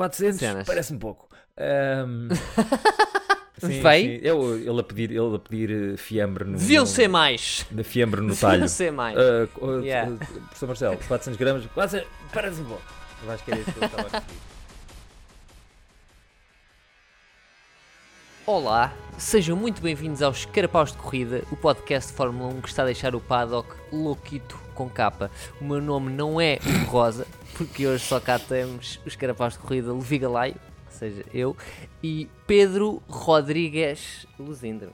400 Cenas. parece-me pouco. Ahm, sim, Vai? sim. Eu, ele, a pedir, ele a pedir eh, fiambre no. Deviam ser mais. De fiambre no talho. Deviam ser mais. Ah, co- Yeah. ah, Professor Marcelo, 400 gramas. 400, parece-me pouco. Eu acho que era isso que eu estava a referir. Olá, sejam muito bem-vindos aos Carapaus de Corrida, o podcast de Fórmula 1 que está a deixar o paddock louquito com capa. O meu nome não é Hugo Rosa, porque hoje só cá temos os Carapaus de Corrida Levi Galaio, ou seja, eu, e Pedro Rodrigues Luzindro.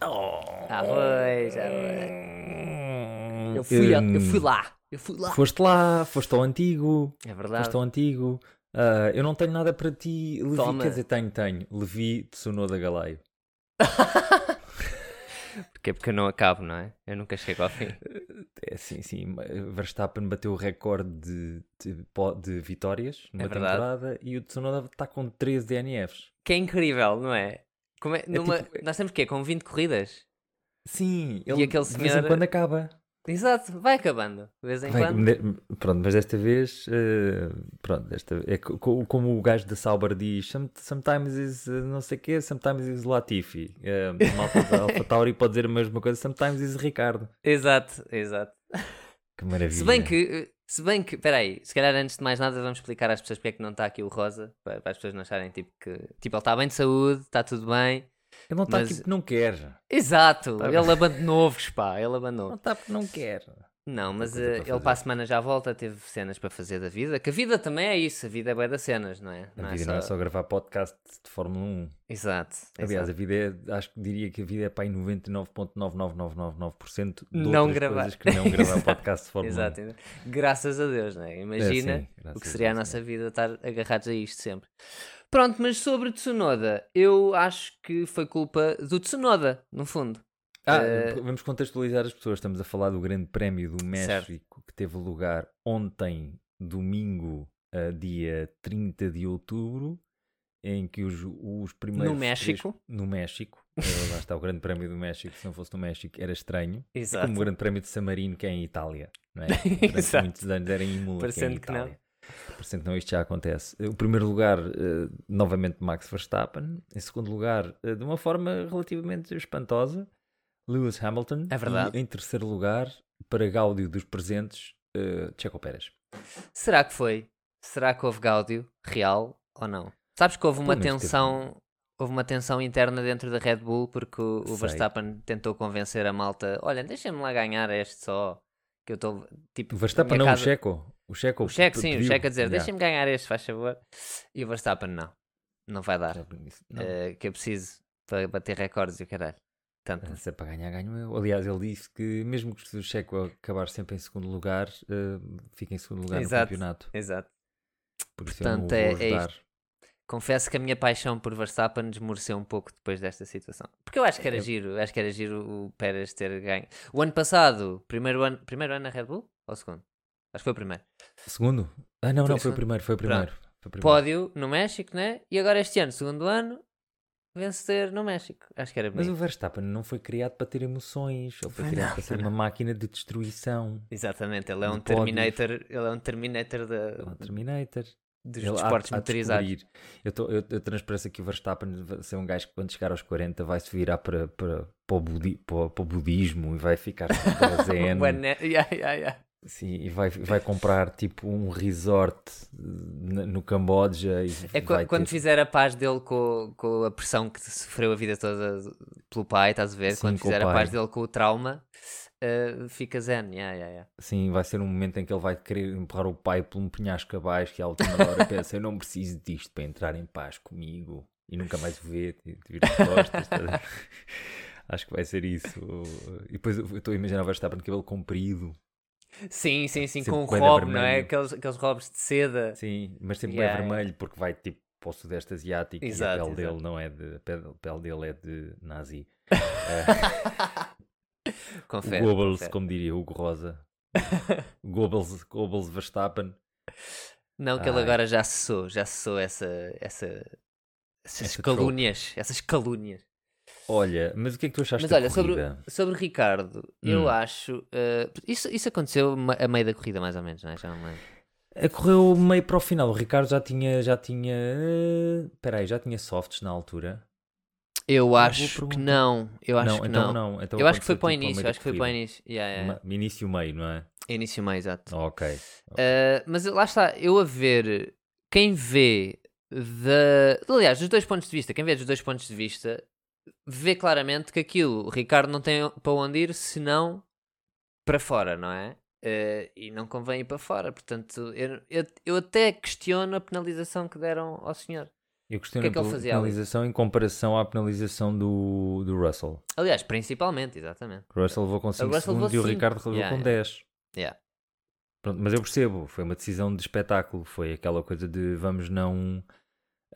Ah, pois, ah, pois. Eu fui, eu fui lá, eu fui lá. Foste lá, foste ao antigo. É verdade. Foste ao antigo. Ah, eu não tenho nada para ti, Levi. Toma. Quer dizer, tenho, tenho. Levi Tsunoda Galaio. Porque é porque eu não acabo, não é? Eu nunca chego ao fim. É sim, sim. Verstappen bateu o recorde de, de, de vitórias numa É temporada e o Tsunoda está com 13 DNFs. Que é incrível, não é? Como é, numa- tipo- Nós temos o quê? Com 20 corridas? Sim, ele aquele de vez em senhor- quando acaba. Exato, vai acabando. De vez em Vai- quando. pronto, mas desta vez, eh, pronto, desta, é co- co- como o gajo da Sauber diz, "Some- sometimes is eh, não sei o quê, sometimes is Latifi. Eh, a malta da Alpha Tauri pode dizer a mesma coisa, sometimes is Ricardo. Exato, exato. Que maravilha. Se bem que, se bem que, peraí, se calhar antes de mais nada vamos explicar às pessoas porque é que não está aqui o Rosa, para, para as pessoas não acharem tipo que, tipo, ele está bem de saúde, está tudo bem. Ele não está mas- aqui porque não quer. Exato, Tá ele abandonou-vos, pá, ele Não abandonou. está porque não quer. Não, mas eh, para ele para a semana já volta, teve cenas para fazer da vida, que a vida também é isso, a vida é bué das cenas, não é? A vida não é só gravar podcast de Fórmula 1. Exato. Aliás, exato. a vida é, acho que diria que a vida é para aí 99,99999% de Não gravar. coisas que não gravar podcast de Fórmula 1. Exato, exato. graças a Deus, não é? Imagina sim, graças o que a seria a Deus, nossa vida estar agarrados a isto sempre. Pronto, mas sobre Tsunoda, eu acho que foi culpa do Tsunoda, no fundo. Ah, Eh, vamos contextualizar as pessoas. Estamos a falar do Grande Prémio do Certo. México que teve lugar ontem, domingo, eh, dia 30 de outubro, em que os, os primeiros. No México. três- no México. Eh, lá está o Grande Prémio do México. Se não fosse no México, era estranho. É Exato. como o Grande Prémio de San Marino, que é em Itália. Não é? Durante Exato. muitos anos era em Imola, que é em Parecendo que não. Que não, isto já acontece. O primeiro lugar, eh, novamente, Max Verstappen. Em segundo lugar, eh, de uma forma relativamente espantosa, Lewis Hamilton. É verdade. E em terceiro lugar, para Gáudio dos presentes, eh, Checo Pérez. Será que foi? Será que houve Gáudio real ou não? Sabes que houve uma teve- tensão. Houve uma tensão interna dentro da Red Bull porque o, o. Verstappen tentou convencer a malta: olha, deixa-me lá ganhar este só. Que eu estou tipo. O Verstappen não, casa- o Checo. O Checo, O Checo, sim, o pediu. Checo a dizer: Yeah. deixa-me ganhar este, faz favor. E o Verstappen não. Não vai dar. Não. Eh, que eu preciso para bater recordes e o caralho. Tanto. Se é para ganhar, ganho eu. Aliás, ele disse que mesmo que o Checo acabar sempre em segundo lugar, eh, fica em segundo lugar Exato. no campeonato. Exato. Por o Portanto, é- é ajudar. Confesso que a minha paixão por Verstappen desmoreceu um pouco depois desta situação. Porque eu acho que era Eu- giro, acho que era giro o Pérez ter ganho. O ano passado, primeiro ano, primeiro ano na Red Bull? Ou segundo? Acho que foi o primeiro. Segundo? Ah, não, Foi não, foi o primeiro, foi o primeiro. Foi o primeiro. Pódio no México, né? E agora este ano, segundo ano, vencer no México. Acho que era Mas bonito. o Verstappen não foi criado para ter emoções, ele foi Foi criado não, para ser foi uma máquina de destruição. Exatamente, ele é um pódios. Terminator, ele é um Terminator da- Ele é um Terminator. Dos Ele desportos há motorizados. Eu, tô, eu, eu transpareço aqui o Verstappen vai ser um gajo que quando chegar aos 40 vai se virar para, para, para, o, budi, para, para o budismo e vai ficar zen. Yeah, yeah, yeah. Sim, e vai, vai comprar tipo um resort n- no Camboja. E É quando ter- fizer a paz dele com, com a pressão que sofreu a vida toda pelo pai, estás a ver? Sim, quando fizer a paz dele com o trauma, eh, fica zen. Yeah, yeah, yeah. Sim, vai ser um momento em que ele vai querer empurrar o pai por um penhasco abaixo e à última hora pensa, eu não preciso disto para entrar em paz comigo e nunca mais o ver, te vira de costas. tá? Acho que vai ser isso. E depois eu estou a imaginar o Verstappen de cabelo comprido, Sim, sim, sim, Sempre com de robe, não é? Aqueles, aqueles robes de seda. sim, mas sempre Yeah, é yeah. vermelho porque vai tipo para o sudeste asiático Exato, e a pele exato. dele não é de. A pele, a pele dele é de nazi. Confere. o Goebbels, confere. como diria Hugo Rosa. Goebbels, Goebbels Verstappen. Não, que ele Ai. agora já cessou, já cessou essa, essa, essas Essa calúnias, essas calúnias. Olha, mas o que é que tu achaste Mas da olha, sobre, corrida? sobre Ricardo, eu Hum. acho. eh, isso, isso aconteceu a meio da corrida, mais ou menos, não é? Já não me lembro. A correu meio para o final. O Ricardo já tinha. Já tinha. Espera aí, já tinha softs na altura. Eu acho que não. Eu acho não, que então não. não. Então eu acho que foi para o tipo, início. Acho que foi para o início. Yeah, yeah. Ma- Início e meio, não é? Início meio, exato. Ok. Uh, mas lá está, eu a ver quem vê da. Aliás, dos dois pontos de vista, quem vê dos dois pontos de vista vê claramente que aquilo, o Ricardo não tem para onde ir senão para fora, não é? Uh, e não convém ir para fora, portanto, eu, eu, eu até questiono a penalização que deram ao senhor. Eu questiono que é que a ele fazia ali? penalização em comparação à penalização do, do Russell. Aliás, principalmente, exatamente. O Russell levou com 5 Russell segundos e o. Ricardo levou Yeah, com yeah. 10. Yeah. Pronto, mas eu percebo, foi uma decisão de espetáculo. Foi aquela coisa de vamos não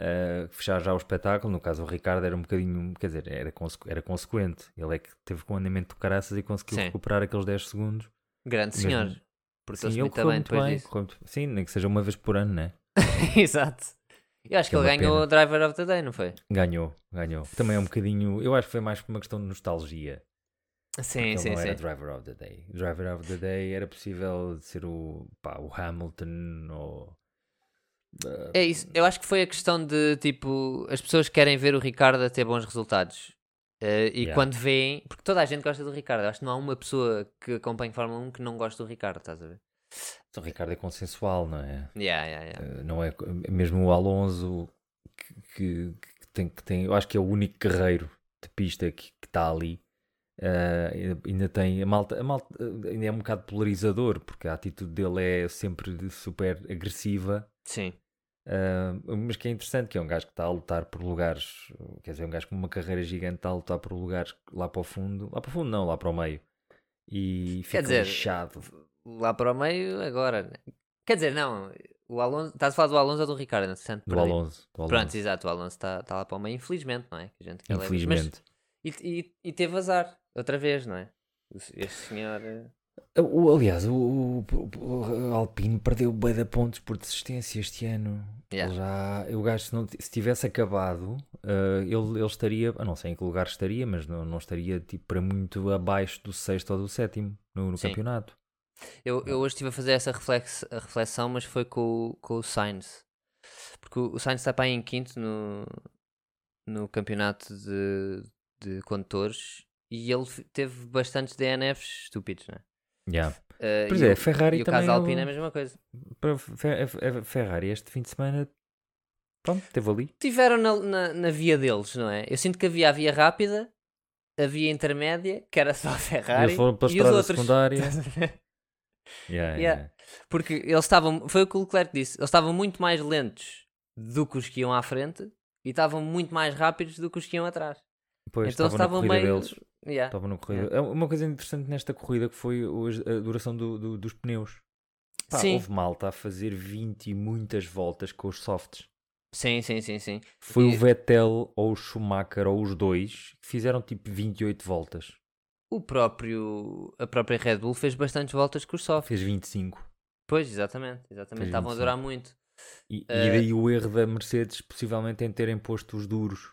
eh, fechar já o espetáculo. No caso, o Ricardo era um bocadinho, quer dizer, era, consecu- era consequente. Ele é que teve com um andamento de caraças e conseguiu Sim. recuperar aqueles 10 segundos. Grande Mesmo- senhor. Portou-se Sim, ele correu bem muito bem. correu muito- Sim, nem que seja uma vez por ano, né? Exato. Eu acho que, Que é ele ganhou o Driver of the Day, não foi? Ganhou, ganhou. Também é um bocadinho, eu acho que foi mais por uma questão de nostalgia. Sim, Ele sim, não sim. era Driver of the Day. Driver of the Day era possível ser o, pá, o Hamilton ou. É isso, eu acho que foi a questão de tipo, as pessoas querem ver o Ricardo a ter bons resultados. Eh, e Yeah. quando veem, porque toda a gente gosta do Ricardo, eu acho que não há uma pessoa que acompanhe Fórmula 1 que não gosta do Ricardo, estás a ver? O Ricardo é consensual, não é? Yeah, yeah, yeah. Eh, Não é mesmo o Alonso que, que- que tem, que tem, eu acho que é o único guerreiro de pista que está ali. Eh, ainda- tem a malta, a malta eh, ainda é um bocado polarizador porque a atitude dele é sempre super agressiva. Sim, Uh, mas que é interessante, que é um gajo que está a lutar por lugares, quer dizer, um gajo com uma carreira gigante está a lutar por lugares lá para o fundo, lá para o fundo não, lá para o meio, e fica dizer, lixado. Lá para o meio agora. né? Quer dizer, não, o Alonso, estás a falar do Alonso ou do Ricardo? Entretanto, Do perdi. Alonso, do Alonso. Pronto, exato, o Alonso está tá lá para o meio, infelizmente, não é? Que gente levar- Mas- infelizmente. e, e, e teve azar, outra vez, não é? Este senhor. eh, O, aliás, o, o- o- o Alpine perdeu bem de pontos por desistência este ano. Yeah. Já, o gajo, se, não, se tivesse acabado, uh, ele, ele estaria, não sei em que lugar estaria, mas não, não estaria tipo, para muito abaixo do sexto ou do sétimo no, no campeonato. Eu, eu hoje estive a fazer essa reflex, reflexão, mas foi com, o- com o Sainz. Porque o, o Sainz está para aí em quinto no, no campeonato de, de condutores e ele teve bastantes DNFs estúpidos, não é? Yeah. Uh, Pois e é, o- Ferrari e o também. caso Alpine é a mesma coisa. para Ferrari este fim de semana, pronto, teve ali. Tiveram na, na, na via deles, não é? Eu sinto que havia a via rápida, a via intermédia, que era só a Ferrari, Eles foram para a e estrada outros. secundária. Yeah, Yeah. yeah. Porque eles estavam, foi o que o Leclerc disse, eles estavam muito mais lentos do que os que iam à frente e estavam muito mais rápidos do que os que iam atrás. Pois então estavam meio. deles. Yeah. Estavam na corrida. É Uma coisa interessante nesta corrida que foi a duração do- do- dos pneus. Pá, Sim. houve malta a fazer 20 e muitas voltas com os softs. Sim, sim, sim, sim. Foi E- o Vettel ou o Schumacher ou os dois que fizeram tipo 28 voltas. O próprio, a própria Red Bull fez bastantes voltas com os softs. Fez 25. Pois, exatamente, exatamente. Estavam a 25. durar muito. E, e Eh, daí o erro da Mercedes possivelmente em terem posto os duros.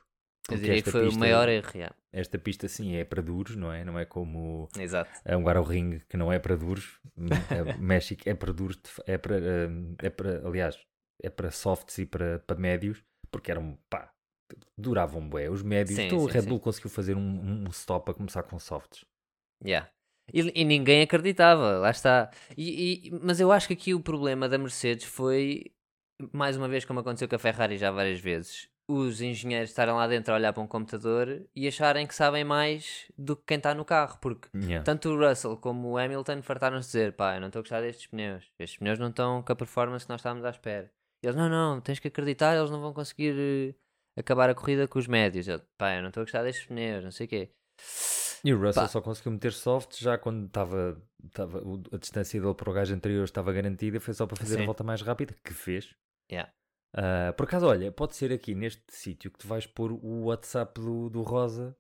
Eu diria que esta foi o pista- maior erro. yeah. Esta pista sim é para duros, não é? Não é como Exato. a um ao ring que não é para duros. A México é para duros, é para, hum, é para aliás, é para softs e para, para médios, porque eram, pá, duravam bué. Os médios, Sim, então o sim, Red sim. Bull conseguiu fazer um, um stop a começar com softs. Yeah. E, e ninguém acreditava, lá está. E, e- mas eu acho que aqui o problema da Mercedes foi, mais uma vez, como aconteceu com a Ferrari já várias vezes, os engenheiros estarem lá dentro a olhar para um computador e acharem que sabem mais do que quem está no carro, porque Yeah. tanto o Russell como o Hamilton fartaram-se dizer: pá, eu não estou a gostar destes pneus, estes pneus não estão com a performance que nós estávamos à espera. E eles: não, não, tens que acreditar, eles não vão conseguir eh, acabar a corrida com os médios. Eu, pá, eu não estou a gostar destes pneus, não sei o quê. E o Russell Pá. só conseguiu meter softs já quando estava, estava a distância dele para o gajo anterior estava garantida, foi só para fazer Sim. a volta mais rápida, que fez. Yeah. Ah, por acaso, olha, pode ser aqui neste sítio que tu vais pôr o WhatsApp do, do Rosa.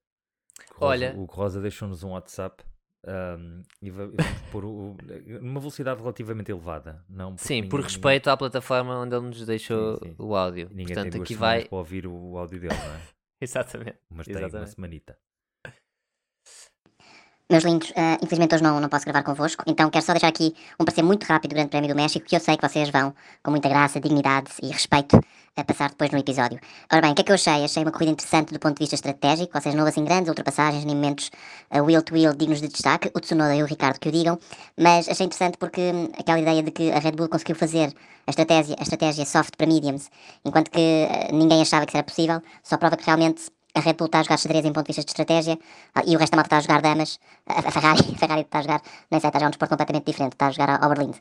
Rosa- Olha. O Rosa deixou-nos um WhatsApp ahm, e va- vamos pôr o, numa velocidade relativamente elevada. Não Sim, por ninguém- respeito à plataforma onde ele nos deixou Sim, sim. o áudio. Ninguém, ninguém Portanto, tem aqui vai. para ouvir o áudio dele, não é? Exatamente. Mas tem uma semanita. Meus lindos, uh, infelizmente hoje não, não posso gravar convosco, então quero só deixar aqui um parecer muito rápido do Grande Prémio do México, que eu sei que vocês vão, com muita graça, dignidade e respeito, a passar depois no episódio. Ora bem, o que é que eu achei? Achei uma corrida interessante do ponto de vista estratégico, ou seja, não houve assim grandes ultrapassagens, nem momentos uh, wheel-to-wheel -wheel dignos de destaque, o Tsunoda e o Ricardo que o digam, mas achei interessante porque hum, aquela ideia de que a Red Bull conseguiu fazer a estratégia, a estratégia soft para mediums, enquanto que uh, ninguém achava que isso era possível, só prova que realmente a Red Bull está a jogar xadrez em ponto de vista de estratégia ah, e o resto da malta está a jogar damas. A, Ferrari, a Ferrari está a jogar, nem sei, está a jogar um desporto completamente diferente, está a jogar ao Berlim.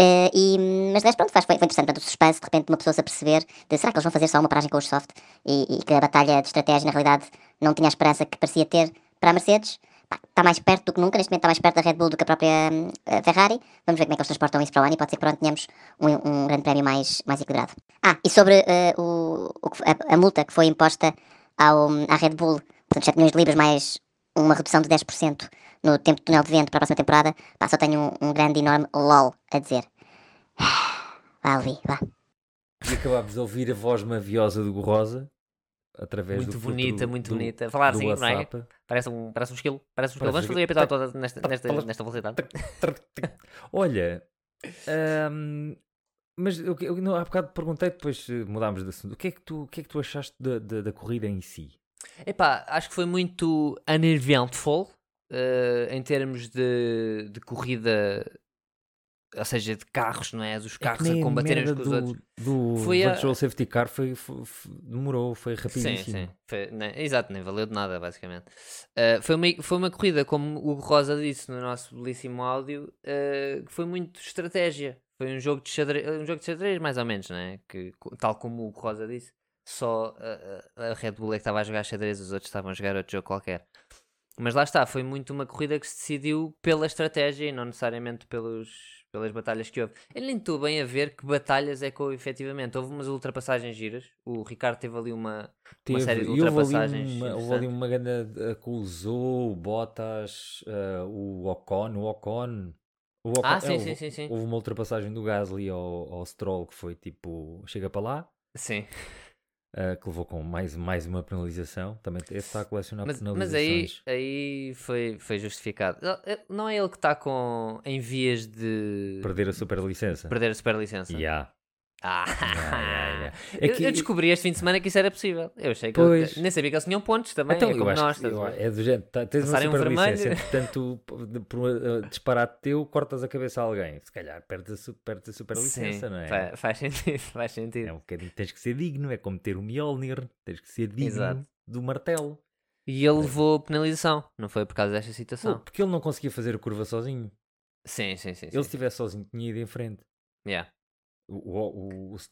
Uh, e, mas pronto, faz, foi, foi interessante, o suspense, de repente uma pessoa se aperceber de será que eles vão fazer só uma paragem com os soft e, e, que a batalha de estratégia na realidade não tinha a esperança que parecia ter para a Mercedes. Está mais perto do que nunca, neste momento está mais perto da Red Bull do que a própria uh, Ferrari. Vamos ver como é que eles transportam isso para o ano e pode ser que pronto tenhamos um, um grande prémio mais, mais equilibrado. Ah, e sobre uh, o, o, a, a multa que foi imposta ao, à Red Bull, portanto 7 milhões de libras mais uma redução de 10% no tempo de túnel de vento para a próxima temporada, pá, só tenho um, um grande enorme LOL a dizer. Vá, Levi, vá. E acabámos de ouvir a voz maviosa do Rosa através muito do bonita, muito do, bonita. Falar assim, não é? Parece um, parece um esquilo. Parece um esquilo. Parece Vamos fazer o episódio todo nesta, nesta, nesta velocidade. Olha, hum, mas eu, eu, não, há bocado perguntei, depois eh, mudámos de assunto. O que é que tu, o que é que tu achaste da, da, da corrida em si? Epá, acho que foi muito uneventful uh, em termos de, de corrida, ou seja, de carros, não é? Dos É carros nem a combaterem uns com os do, outros. Do Foi a- Virtual Safety Car foi, foi- foi- demorou, foi Sim, rapidíssimo. sim. Foi, nem- exato, nem valeu de nada, basicamente. Uh, foi, uma, foi uma corrida, como o Rosa disse no nosso belíssimo áudio, uh, que foi muito estratégia. Foi um jogo de xadrez, um jogo de xadrez mais ou menos, né? Que, tal como o Rosa disse, só a, a- Red Bull é que estava a jogar xadrez, os outros estavam a jogar outro jogo qualquer. Mas lá está, foi muito uma corrida que se decidiu pela estratégia e não necessariamente pelos, pelas batalhas que houve. Eu nem estou bem a ver que batalhas é que houve efetivamente. Houve umas ultrapassagens giras. O Ricardo teve ali uma, uma Teve- série de e houve ali ultrapassagens. uma, houve ali uma grande o Zou, o Bottas, eh, o Ocon, o Ocon. Ocon Ah, é, sim, houve- sim, sim, sim. Houve uma ultrapassagem do Gasly ao, ao Stroll que foi tipo, chega para lá, Sim. eh, que levou com mais, mais uma penalização. Também esse está a colecionar Mas, mas penalizações. aí, aí foi, foi justificado. Não é ele que está com, em vias de Perder a superlicença. perder a superlicença? Yeah. Ah, yeah, yeah. É Eu, que- eu descobri este fim de semana que isso era possível. Eu achei que Pois. ele- nem sabia que eles tinham pontos também. Então, é eu como nós. que eu- é do género, tá- tens uma Passarem um superlicença, vermelho. entretanto, p- por um uh, disparate teu, cortas a cabeça a alguém. Se calhar perdes a, su- perdes a superlicença, Sim, não é? fa- faz sentido, faz sentido. É um bocadinho, tens que ser digno, é como ter o Mjolnir, tens que ser digno Exato. do martelo. E ele levou penalização, não foi por causa desta situação. porque ele não conseguia fazer a curva sozinho. Sim, sim, sim. Ele sim. se estivesse sozinho tinha ido em frente. Yeah. O, o, o se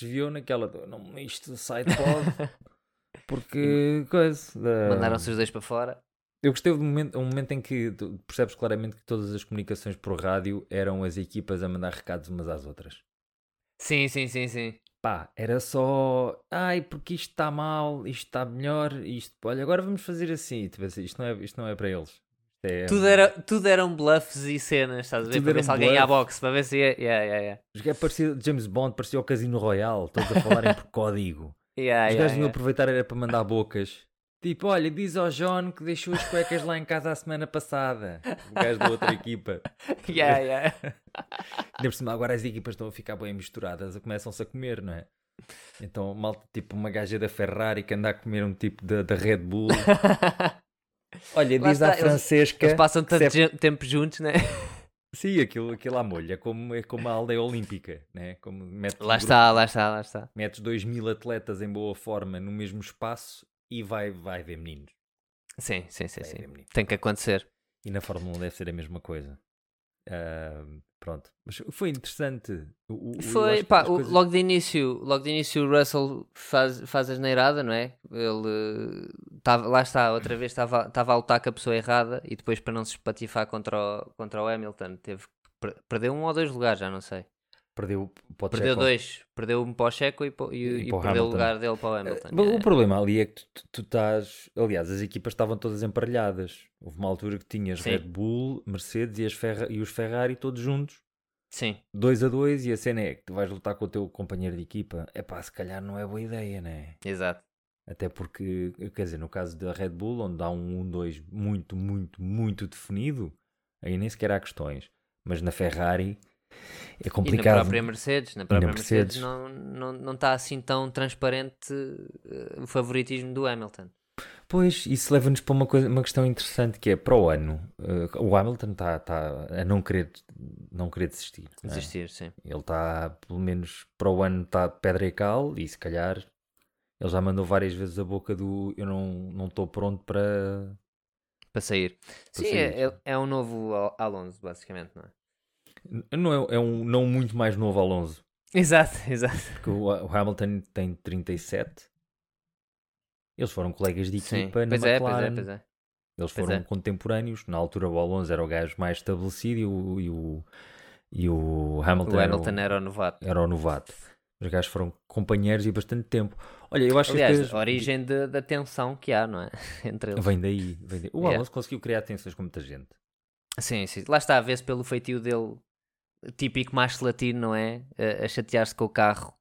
desviou naquela. Não, isto sai de. Porque. Coisa. da- Mandaram-se os dois para fora. Eu gostei do momento, um momento em que tu percebes claramente que todas as comunicações por rádio eram as equipas a mandar recados umas às outras. Sim, sim, sim, sim. Pá, era só. Ai, porque isto está mal, isto está melhor, isto. Olha, agora vamos fazer assim. Tipo assim, Isto não é, isto não é para eles. É- Tudo, era, tudo eram bluffs e cenas, estás a ver? Para ver se alguém ia à bluff. boxe, para ver se ia. Yeah, yeah, yeah. Os gajos parecia James Bond, parecia o Casino Royale, todos a falarem por código. Yeah, Os yeah, gajos iam yeah. aproveitar era para mandar bocas. Tipo, olha, diz ao John que deixou as cuecas lá em casa a semana passada. O gajo da outra equipa. Yeah, yeah. Ainda por cima, agora as equipas estão a ficar bem misturadas, começam-se a comer, não é? Então, malta, tipo uma gaja da Ferrari que anda a comer um tipo da, da Red Bull. Olha, Lá diz à está, eles- Francesca. Eles passam tanto se é- gen- tempo juntos, né? Sim, aquilo, aquilo à molho, é como, é como a aldeia olímpica, né? Como metes, um Lá grupo- está, lá está, lá está. metes 2 mil atletas em boa forma no mesmo espaço e vai, vai haver meninos. Sim, sim, sim, Vai sim. haver meninos. Tem que acontecer. E na Fórmula 1 deve ser a mesma coisa. Ah, pronto, mas foi interessante. O- o- o- eu acho Foi, que pá, as o- coisas- logo de início, logo de início o Russell faz, faz a geneirada, não é? Ele tava, lá está, outra vez estava estava a lutar com a pessoa errada e depois para não se espatifar contra o, contra o Hamilton teve perdeu um ou dois lugares, já não sei. Perdeu, pode Perdeu dois, perdeu um para o Checo e, e, E e perdeu o lugar dele para o Hamilton. Eh, O yeah. problema ali é que tu, tu- tu estás. Aliás, as equipas estavam todas emparelhadas. Houve uma altura que tinhas Sim. Red Bull, Mercedes e, Ferra- e os Ferrari todos juntos, Sim, 2 a 2. E a cena é que tu vais lutar com o teu companheiro de equipa. É pá, se calhar não é boa ideia, né? exato. Até porque, quer dizer, no caso da Red Bull, onde há um 1-2 muito, muito, muito definido, aí nem sequer há questões. Mas na Ferrari é E complicado. na própria Mercedes, na própria Mercedes, Mercedes. não está não, não tá assim tão transparente eh, o favoritismo do Hamilton. Pois, isso leva-nos para uma, coisa, uma questão interessante que é para o ano. eh, o Hamilton está tá a não querer, não querer desistir. é? Desistir, sim. Ele está, pelo menos para o ano, está pedra e cal e se calhar ele já mandou várias vezes a boca do eu não não estou pronto para. Para sair. Para sim, sair. É, é, é um novo Al- Alonso, basicamente, não é? Não é, é um não muito mais novo Alonso. Exato, exato. Porque o, o Hamilton tem 37. Eles foram colegas de Sim. equipa na Pois é, pois é, McLaren. pois é. Eles Pois foram é. contemporâneos. Na altura o Alonso era o gajo mais estabelecido e o, e o, e o Hamilton, O era, Hamilton o, era o novato. era o novato. Os gajos foram companheiros e bastante tempo. Olha, eu acho que Aliás, coisas- a origem de- da tensão que há, não é? Entre eles. Vem daí, vem daí. O Yeah. Alonso conseguiu criar tensões com muita gente. Sim, sim. Lá está a ver-se pelo feitio dele, típico macho latino, não é? A, a chatear-se com o carro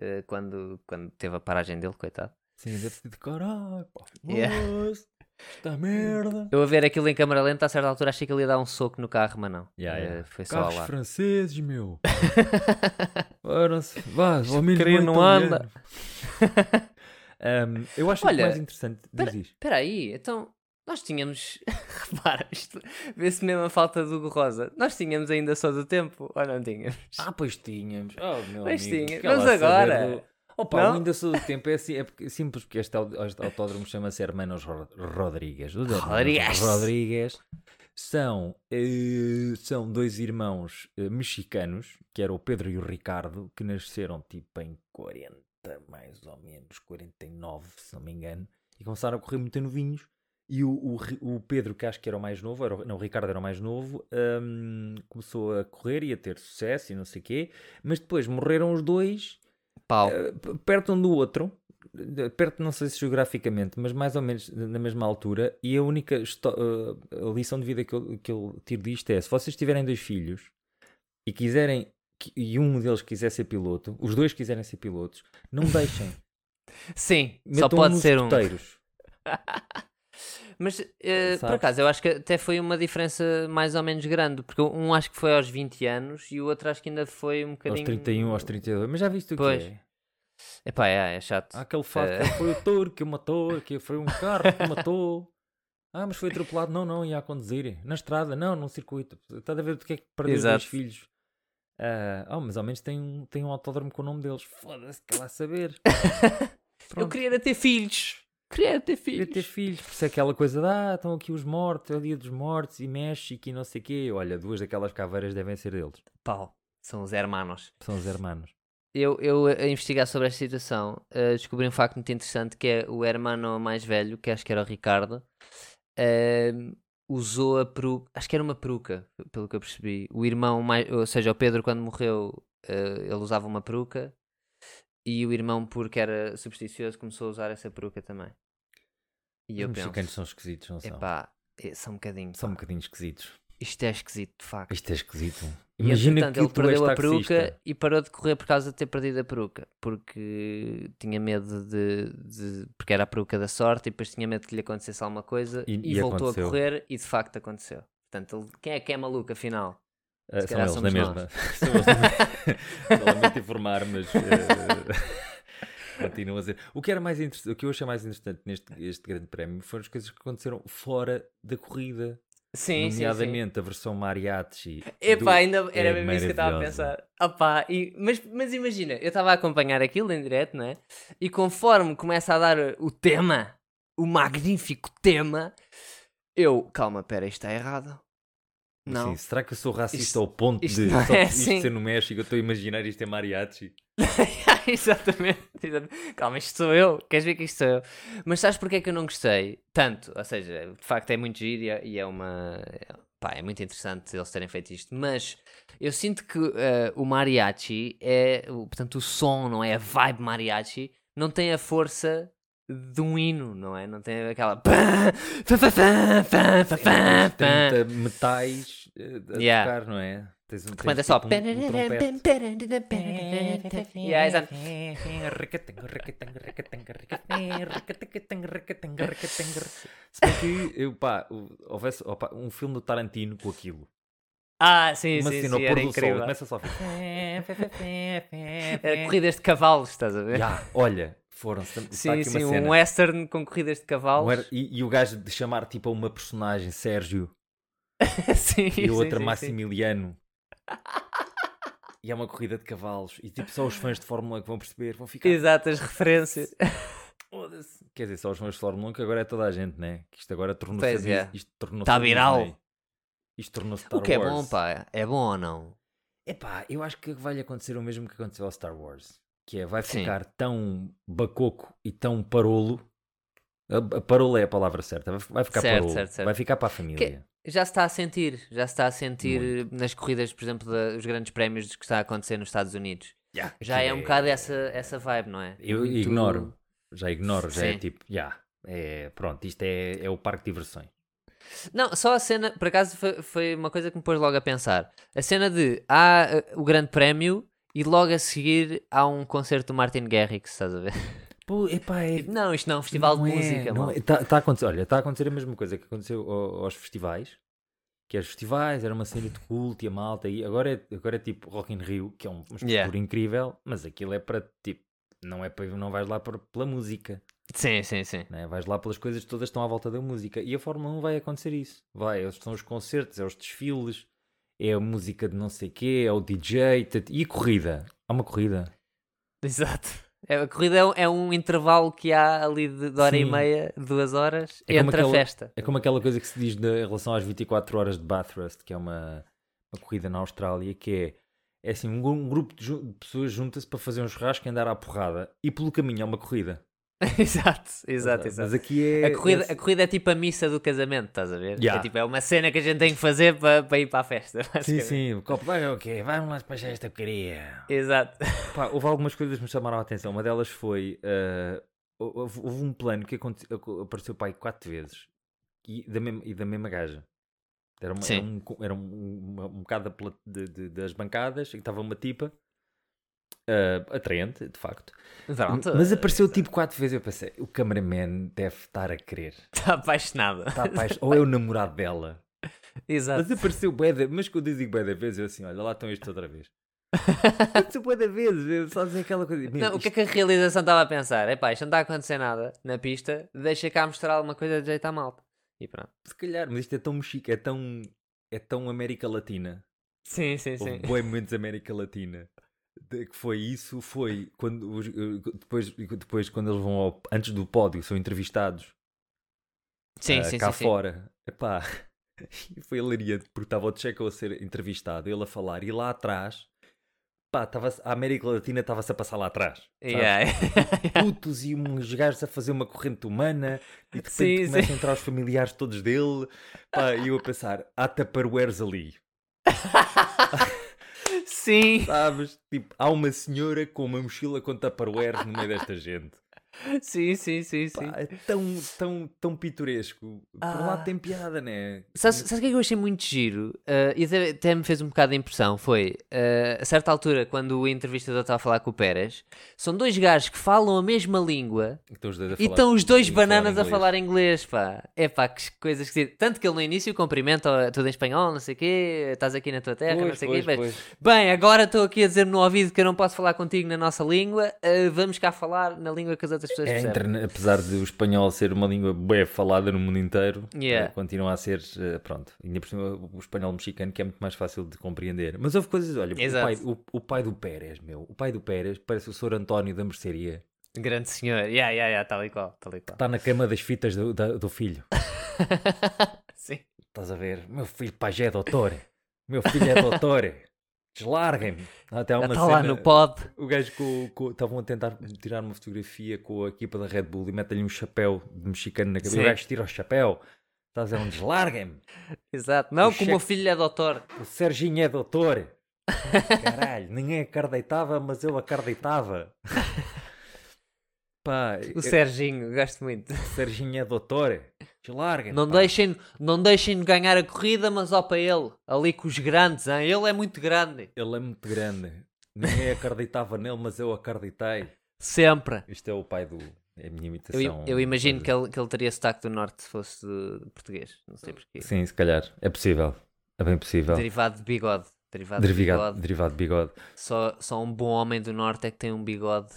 eh, quando, quando teve a paragem dele, coitado. Sim, deve ter de caralho, pá. Yeah. Esta merda. Eu a ver aquilo em câmara lenta, a certa altura achei que ele ia dar um soco no carro, mas não. Yeah, Eh, yeah. Foi só ao Carros lado. franceses, meu. Ora-se, Vá, ao menos não anda. Ahm, eu acho que Olha, o mais interessante. Diz espera- isto. Espera aí, então nós tínhamos. Repara, isto vê-se mesmo a falta do Hugo Rosa. Nós tínhamos ainda só do tempo, ou não tínhamos? Ah, pois tínhamos. Oh, meu Pois amigo, lá Mas agora? do- Opa, o ainda sou do tempo é, assim, é porque- simples porque este, au- este autódromo chama-se Hermanos Ro- Rodrigues. Rodrigues. Rodrigues são, eh, são dois irmãos eh, mexicanos, que era o Pedro e o Ricardo, que nasceram tipo em 40, mais ou menos, 49, se não me engano, e começaram a correr muito novinhos. E o, o, o Pedro, que acho que era o mais novo, era, o- não, o Ricardo era o mais novo, hum, começou a correr e a ter sucesso e não sei o quê, mas depois morreram os dois Pau. eh, perto um do outro, perto não sei se geograficamente, mas mais ou menos na mesma altura, e a única histó- eh, a lição de vida que eu, que eu tiro disto é, se vocês tiverem dois filhos e quiserem, e um deles quiser ser piloto, os dois quiserem ser pilotos, não deixem. Sim, só Metam pode nos ser um. Mas eh, por acaso eu acho que até foi uma diferença mais ou menos grande, porque um acho que foi aos 20 anos e o outro acho que ainda foi um Aos bocadinho. 31, aos 32, mas já viste o que Pois. é? Epá, é, é chato. Há aquele fato Eh. que foi o touro que o matou, que foi um carro que o matou. Ah, mas foi atropelado. Não, não, ia a conduzir. Na estrada, não, num circuito. Estás a ver do que é que perdeu os dois filhos. Ah, oh, mas ao menos tem um, tem um autódromo com o nome deles. Foda-se, quer lá saber. eu queria ter filhos. Queria ter filhos. queria ter filhos. Por isso é aquela coisa de, ah, estão aqui os mortos, é o dia dos mortos e México e não sei o quê. Olha, duas daquelas caveiras devem ser deles. Pau. São os hermanos. São os hermanos. Eu, eu a investigar sobre esta situação eh, descobri um facto muito interessante que é o hermano mais velho, que acho que era o Ricardo, ehm, usou a peruca, acho que era uma peruca, pelo que eu percebi. O irmão mais, ou seja, o Pedro quando morreu, eh, ele usava uma peruca e o irmão, porque era supersticioso, começou a usar essa peruca também. E Os eu mexicanos penso, são esquisitos, não são? epá, eh, são um bocadinho, São um bocadinho esquisitos. isto é esquisito de facto. Isto é esquisito. E Imagina entretanto que ele perdeu a taxista. peruca e parou de correr por causa de ter perdido a peruca. Porque tinha medo de, de- Porque era a peruca da sorte e depois tinha medo que lhe acontecesse alguma coisa E- e, e voltou aconteceu. a correr e de facto aconteceu. Portanto, ele- quem é que é maluco afinal? Se são eles na mesma. São eles. Lamento informar, mas. eh, continuam a dizer. O que, era mais interessante, o que eu achei mais interessante neste este grande prémio foram as coisas que aconteceram fora da corrida. Sim, sim, sim. nomeadamente a versão mariachi. Epá, ainda era é mesmo isso que eu estava a pensar. Opá, e, mas, mas imagina, eu estava a acompanhar aquilo em direto, não é? E conforme começa a dar o tema, o magnífico tema, eu, calma, pera, isto está errado. Não. Sim, será que eu sou racista Isto- ao ponto de só é isto assim. ser no México? Eu estou a imaginar isto é mariachi. exatamente, exatamente. Calma, isto sou eu. Queres ver que isto sou eu? Mas sabes porque é que eu não gostei? Tanto, ou seja, de facto é muito giro e é- uma. Pá, é muito interessante eles terem feito isto. Mas eu sinto que eh, o mariachi é. Portanto, o som, não é? A vibe mariachi não tem a força de um hino, não é? Não tem aquela. Temos 30 metais eh, a Yeah. tocar, não é? Tens um, Repente é tens só. tipo um- um. Yeah, exato. Se bem que, eu, pá, houvesse opa, um filme do Tarantino com aquilo. Ah, sim, Uma sim, cena sim, era sol, incrível. começa só a Era corridas de cavalos, estás a ver? Já, olha, foram está Sim, aqui sim, uma um cena. western com corridas de Um cavalos. era- e, e o gajo de chamar tipo a uma personagem Sérgio sim, e sim, outra sim, Massimiliano. E é uma corrida de cavalos. E tipo, só os fãs de Fórmula 1 que vão perceber, vão sim. ficar. Exato, as referências. Quer dizer, só os fãs de Fórmula 1 que agora é toda a gente, né? Que isto agora tornou-se. Pois é. Isto tornou-se Tá a viral. Disney. Isto tornou-se Star O que é Wars. bom, pá. É bom ou não? Epá, eu acho que vai acontecer o mesmo que aconteceu ao Star Wars. Que é, vai Sim. ficar tão bacoco e tão parolo. A, é a palavra certa. Vai, ficar Certo, parolo. certo, certo. Vai ficar para a família. Já se está a sentir, já se está a sentir nas corridas, por exemplo, da- os grandes prémios que está a acontecer nos Estados Unidos. Yeah, Já aquilo é um bocado essa, essa vibe, não é? Eu Muito- ignoro. Já ignoro. Já é Sim. tipo, já. é, pronto, isto é, é o parque de diversões. Não, só a cena, por acaso foi, foi uma coisa que me pôs logo a pensar. A cena de há eh, o grande prémio e logo a seguir há um concerto do Martin Garrix, estás a ver? Pô, epá, é, Não, isto não é um festival Não de é, música, não mano. é. Tá, tá a acontecer, olha, está a acontecer a mesma coisa que aconteceu ao- aos festivais. Que os festivais era uma cena de culto e a malta. E agora é, agora é tipo Rock in Rio, que é um- uma estrutura Yeah. incrível, mas aquilo é para tipo. Não é para não vais lá por- pela música, Sim, sim, sim. né? vais lá pelas coisas que todas estão à volta da música. E a Fórmula 1 vai acontecer isso. Vai, são os concertos, é os desfiles, é a música de não sei quê, é o DJ e a corrida. Há uma corrida. Exato. É, a corrida é um, é um intervalo que há ali de, de hora e Sim. meia, duas horas, É como entre a aquela- festa. É como aquela coisa que se diz de- em relação às 24 horas de Bathurst, que é uma, uma corrida na Austrália, que é, é assim, um, um grupo de, de pessoas junta-se para fazer um churrasco e andar à porrada, e pelo caminho é uma corrida. exato, exato, Mas exato. aqui é... A corrida, é- a corrida é tipo a missa do casamento, estás a ver? Yeah. É, tipo, é uma cena que a gente tem que fazer para, ir para a festa. Sim, sim, o copo vai, ok, vamos lá para esta porcaria. Exato. Pá, houve algumas coisas que me chamaram a atenção. Uma delas foi. eh, houve, houve um plano que aconte- aco- apareceu pai quatro vezes e da mesma, e da mesma gaja. Era, uma, era, um, era um, uma- um bocado pla- de- de- das bancadas e estava uma tipa eh, atraente, de facto. Pronto. Mas apareceu tipo quatro vezes. Eu pensei, o cameraman deve estar a querer. Está apaixonada. Apaixonado. Ou é o namorado dela. Exato. Mas apareceu bué da- Mas quando eu digo bué da vez, eu assim, olha, lá estão estes outra vez. Apareceu bué da vez. Eu só dizer aquela coisa. "Meu, Não, o que é isto- que a realização estava a pensar? É pá, isto não está a acontecer nada na pista, deixa cá mostrar alguma coisa de jeito à malta. E pronto. Se calhar, mas isto é tão mexica, é tão, é tão América Latina. Sim, sim, sim. Houve momentos América Latina. Que foi isso, foi quando eh, depois, depois quando eles vão ao, antes do pódio, são entrevistados Sim, ah, sim, cá sim, sim. fora. Epá, e foi hilariante porque estava o Checo a ser entrevistado, ele a falar, e lá atrás, pá, estava a América Latina estava-se a passar lá atrás. Yeah. putos e uns gajos a fazer uma corrente humana e de repente Sim, começam sim. a entrar os familiares todos dele pá, e eu a pensar, há tupperwares ali sim, sabes? Tipo, há uma senhora com uma mochila com tupperwares no meio desta gente sim, sim, sim, sim. Pá, é tão, tão, tão pitoresco por um Ah. lado tem piada, né? Sabes, sabes o que é que eu achei muito giro? Uh, e até, até me fez um bocado de impressão. Foi, uh, a certa altura, quando o entrevistador estava a falar com o Pérez, são dois gajos que falam a mesma língua Estão os dois a e estão os dois bananas a falar inglês, pá. É pá, que coisas que... Tanto que ele no início cumprimenta ó, tudo em espanhol, não sei o quê, estás aqui na tua terra, não Pois, sei o quê. mas, pois. Bem, agora estou aqui a dizer-me no ouvido que eu não posso falar contigo na nossa língua, uh, vamos cá falar na língua que as outras pessoas É, percebem. apesar de o espanhol ser uma língua bem falada no mundo inteiro, Yeah. eh, continua a ser, eh, pronto, ainda por cima o espanhol mexicano que é muito mais fácil de compreender. Mas houve coisas, olha, o pai, o, o pai do Pérez, meu, o pai do Pérez parece o Sr. António da mercearia, Grande senhor, yeah, yeah, yeah, tal e qual, tal e qual. está na cama das fitas do, da- do filho. Sim. Estás a ver? Meu filho, pai, já é doutor. Meu filho é doutor. Deslarguem-me. Até uma está lá no pod. O gajo com, estavam a tentar tirar uma fotografia com a equipa da Red Bull e mete-lhe um chapéu de mexicano na cabeça. Sim. O gajo tira o chapéu. Estás a dizer um deslarguem-me. Exato. Não, O que o meu filho é doutor. O Serginho é doutor. Caralho, ninguém acreditava, mas eu acreditava. Pá, O Serginho, gosto muito. o Serginho é doutor. Larga, Não deixem, não deixem de ganhar a corrida, mas ó para ele, ali com os grandes, hein? ele é muito grande. Ele é muito grande. Ninguém acreditava nele, mas eu acreditei. Sempre. Isto é o pai do. É a minha imitação. Eu, eu imagino que ele, que ele teria sotaque do norte se fosse de, de português. Não sei porquê. Sim, se calhar. É possível. É bem possível. Derivado de bigode. Derivado de Derivado, bigode. derivado de bigode. Só, só um bom homem do norte é que tem um bigode.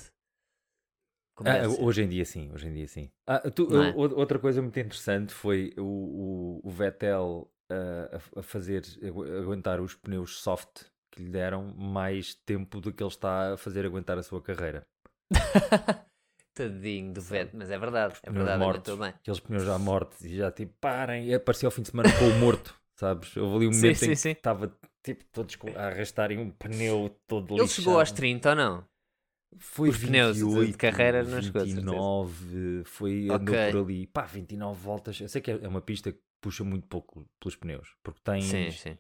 Como Ah, hoje em dia sim, hoje em dia sim. Ah, tu- é? Outra coisa muito interessante foi o, o, o Vettel ah, a, a fazer, agu- aguentar os pneus soft que lhe deram mais tempo do que ele está a fazer aguentar a sua carreira. Tadinho do Vettel, mas é verdade. É Pneus verdade, mortos, bem. aqueles pneus já mortos e já tipo, parem, e aparecia ao fim de semana com o morto, sabes? Houve ali um momento sim, em sim. que estava tipo todos a arrastarem um pneu todo Ele chegou aos lixado. 30 ou não? Foi Os pneus de- de 28, carreira certeza. 29, foi, andou Ok. por ali, pá, 29 voltas. Eu sei que é é uma pista que puxa muito pouco pelos pneus, porque tens, Sim, sim.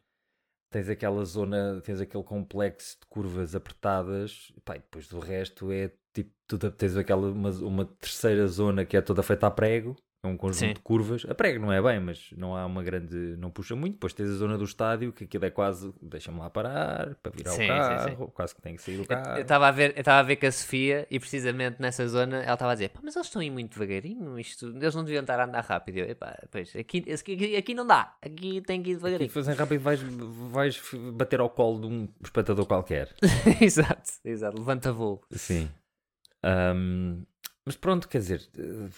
tens aquela zona, tens aquele complexo de curvas apertadas, pá, e depois do resto é tipo, tudo, tens aquela, uma, uma terceira zona que é toda feita a prego, é um conjunto Sim. de curvas, a prego não é bem, mas não há uma grande, não puxa muito, depois tens a zona do estádio, que aquilo é quase, deixa-me lá parar, para virar Sim, sim, o carro, sim. quase que tem que sair do Eu carro. estava a ver, eu estava a ver com a Sofia e precisamente nessa zona ela estava a dizer, pá, mas eles estão aí muito devagarinho, isto, eles não deviam estar a andar rápido. Eu, epá, pois, aqui, aqui, aqui não dá, aqui tem que ir devagarinho. fazem rápido vais, vais bater ao colo de um espectador qualquer. exato, exato, levanta voo. Sim. Ahm, mas pronto, quer dizer, eh,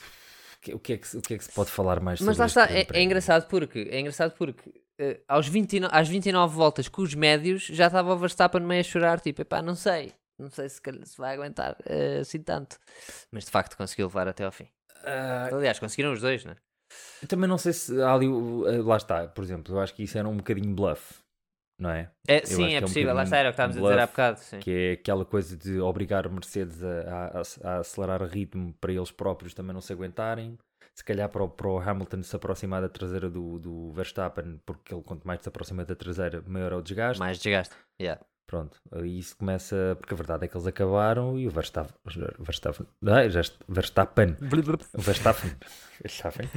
o que, é que, se- o que é que se pode falar mais sobre Mas lá está, é, é engraçado porque, é engraçado porque eh, aos 29, às 29 voltas com os médios já estava o Verstappen meio a chorar, tipo, epá, não sei, não sei se, se vai aguentar eh, assim tanto. Mas de facto conseguiu levar até ao fim. Ah, Aliás, conseguiram os dois, não é? eu também não sei se ali. eh, Lá está, por exemplo, eu acho que isso era um bocadinho bluff, não é? É, sim, é é um possível, lá bocadinho está, era o que estávamos a dizer há bluff, bocado. Sim. Que é aquela coisa de obrigar Mercedes a, a- a acelerar ritmo para eles próprios também não se aguentarem. Se calhar para o, para o Hamilton se aproximar da traseira do, do Verstappen, porque ele quanto mais se aproxima da traseira, maior é o desgaste. Mais desgaste. Yeah. Pronto, aí isso começa, porque a verdade é que eles acabaram e o Verstappen, Verstappen, est- Verstappen, o Verstappen, Verstappen,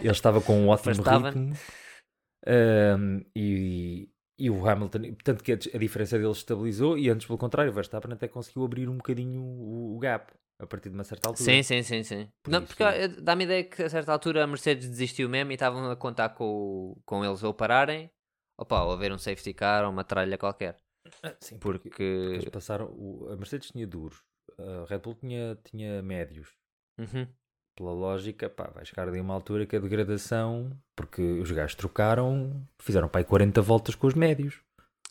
ele estava com um ótimo ritmo ahm, e, e o Hamilton, portanto que a, diferença deles estabilizou e antes pelo contrário, o Verstappen até conseguiu abrir um bocadinho o, o gap a partir de uma certa altura. Sim, sim, sim, sim. Por Não, isso- porque eh, dá-me a ideia que a certa altura a Mercedes desistiu mesmo e estavam a contar com, com eles ou pararem, opa, ou haver um safety car ou uma tralha qualquer. Ah, sim, porque, porque Porque. eles passaram, o- a Mercedes tinha duros, a Red Bull tinha, tinha médios. Uhum. Pela lógica, pá, vai chegar ali uma altura que a degradação, porque os gajos trocaram, fizeram pá, aí 40 voltas com os médios.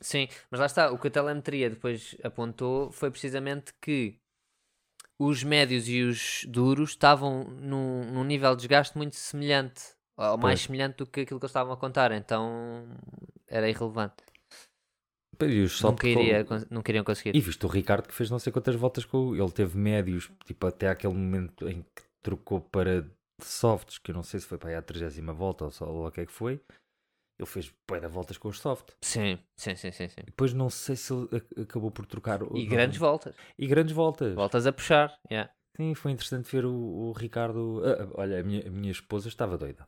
Sim, mas lá está, o que a telemetria depois apontou foi precisamente que os médios e os duros estavam num, num nível de desgaste muito semelhante, ou mais Pois. semelhante do que aquilo que eles estavam a contar, então era irrelevante. Pois, E, soft queria, com- não queriam conseguir. e viste o Ricardo que fez não sei quantas voltas com ele teve médios, tipo até aquele momento em que trocou para softs, que eu não sei se foi para aí a 30 volta ou, só, ou o que é que foi. Ele fez de voltas com os soft. Sim, sim, sim, sim. sim. Depois não sei se ele ac- acabou por trocar. E grandes voltas. E grandes voltas. Voltas a puxar. yeah. Sim, foi interessante ver o, o Ricardo. ah, ah, olha, a minha, a minha esposa estava doida.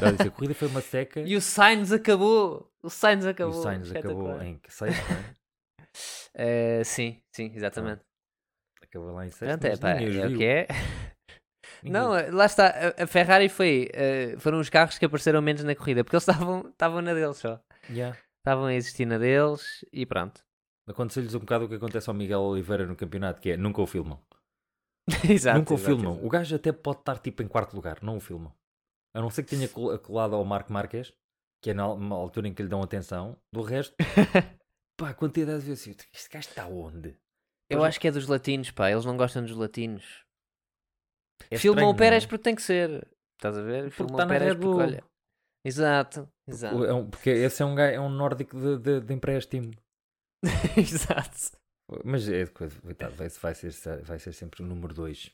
Ela disse, a corrida foi uma seca. E o Sainz acabou. O Sainz E acabou. o Sainz acabou em sexto, não é? Eh, sim, sim, exatamente. Acabou lá em sexto. Pronto, é, pá, é o que é. Ninguém- Não, eh, lá está. A, Ferrari foi. eh, foram os carros que apareceram menos na corrida porque eles estavam estavam na deles só. Yeah. Estavam a existir na deles e pronto. Aconteceu-lhes um bocado o que acontece ao Miguel Oliveira no campeonato, que é nunca o filmam. exato. nunca o exato, filmam. exato. O gajo até pode estar tipo em quarto lugar, não o filmam. A não ser que tenha col- colado ao Marco Marques, que é na al- na altura em que lhe dão atenção. Do resto, pá, quantidade de vezes. Este gajo está onde? Eu acho que é dos latinos, pá. Eles não gostam dos latinos. É o Pérez é? porque tem que ser. Estás a ver? Filmam tá o Pérez porque, olha. Exato, exato. É um- Porque esse é um, é um nórdico de, de, de empréstimo. exato. Mas é de coisa, coitado, vai, vai, ser, vai ser sempre o número 2.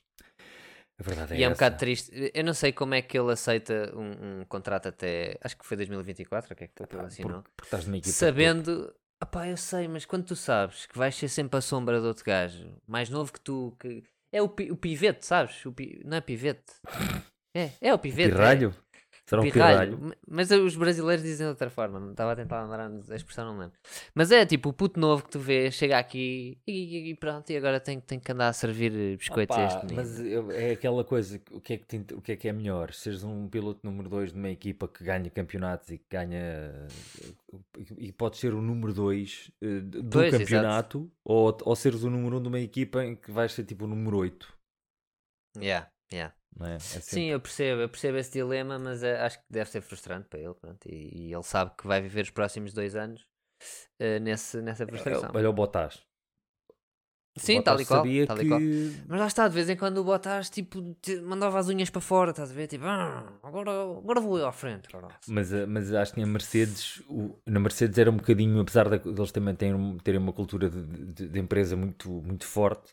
A verdade é E é um essa. bocado triste. Eu não sei como é que ele aceita um, um contrato até. Acho que foi 2024, o que é que ele Pá, assinou? porque, porque estás numa equipa Sabendo. Opá, eu sei, mas quando tu sabes que vais ser sempre a sombra de outro gajo, mais novo que tu, que é o, pi- o pivete, sabes? O pi- Não é pivete? É, é o pivete. é. Pirralho? Será o Pirralho. pirralho? Mas os brasileiros dizem de outra forma. não Estava a tentar lembrar a expressão, não lembro. Mas é tipo o puto novo que tu vês, chega aqui e, e pronto, e agora tem, tem que andar a servir eh, biscoitos a Opá, este menino. mas eu- é aquela coisa, o que é que, te o que é que é melhor? Seres um piloto número 2 de uma equipa que ganha campeonatos e que ganha e e podes ser o número 2 do Pois, exato. campeonato ou, ou seres o número 1 um de uma equipa em que vais ser tipo o número 8, Yeah, yeah. é? É Sim, sempre- eu percebo, eu percebo esse dilema, mas eh, acho que deve ser frustrante para ele. Pronto, e, e ele sabe que vai viver os próximos dois anos eh, nesse, nessa frustração. Olha o Bottas. Sim, tal e qual. Tal que qual. Mas lá está, de vez em quando o Bottas tipo, mandava as unhas para fora, estás a ver? Tipo, "Ah, agora, agora vou eu à frente. caralho." Mas, a- mas acho que a Mercedes, o- na Mercedes era um bocadinho, apesar de eles também terem, terem uma cultura de, de- de empresa muito, muito forte,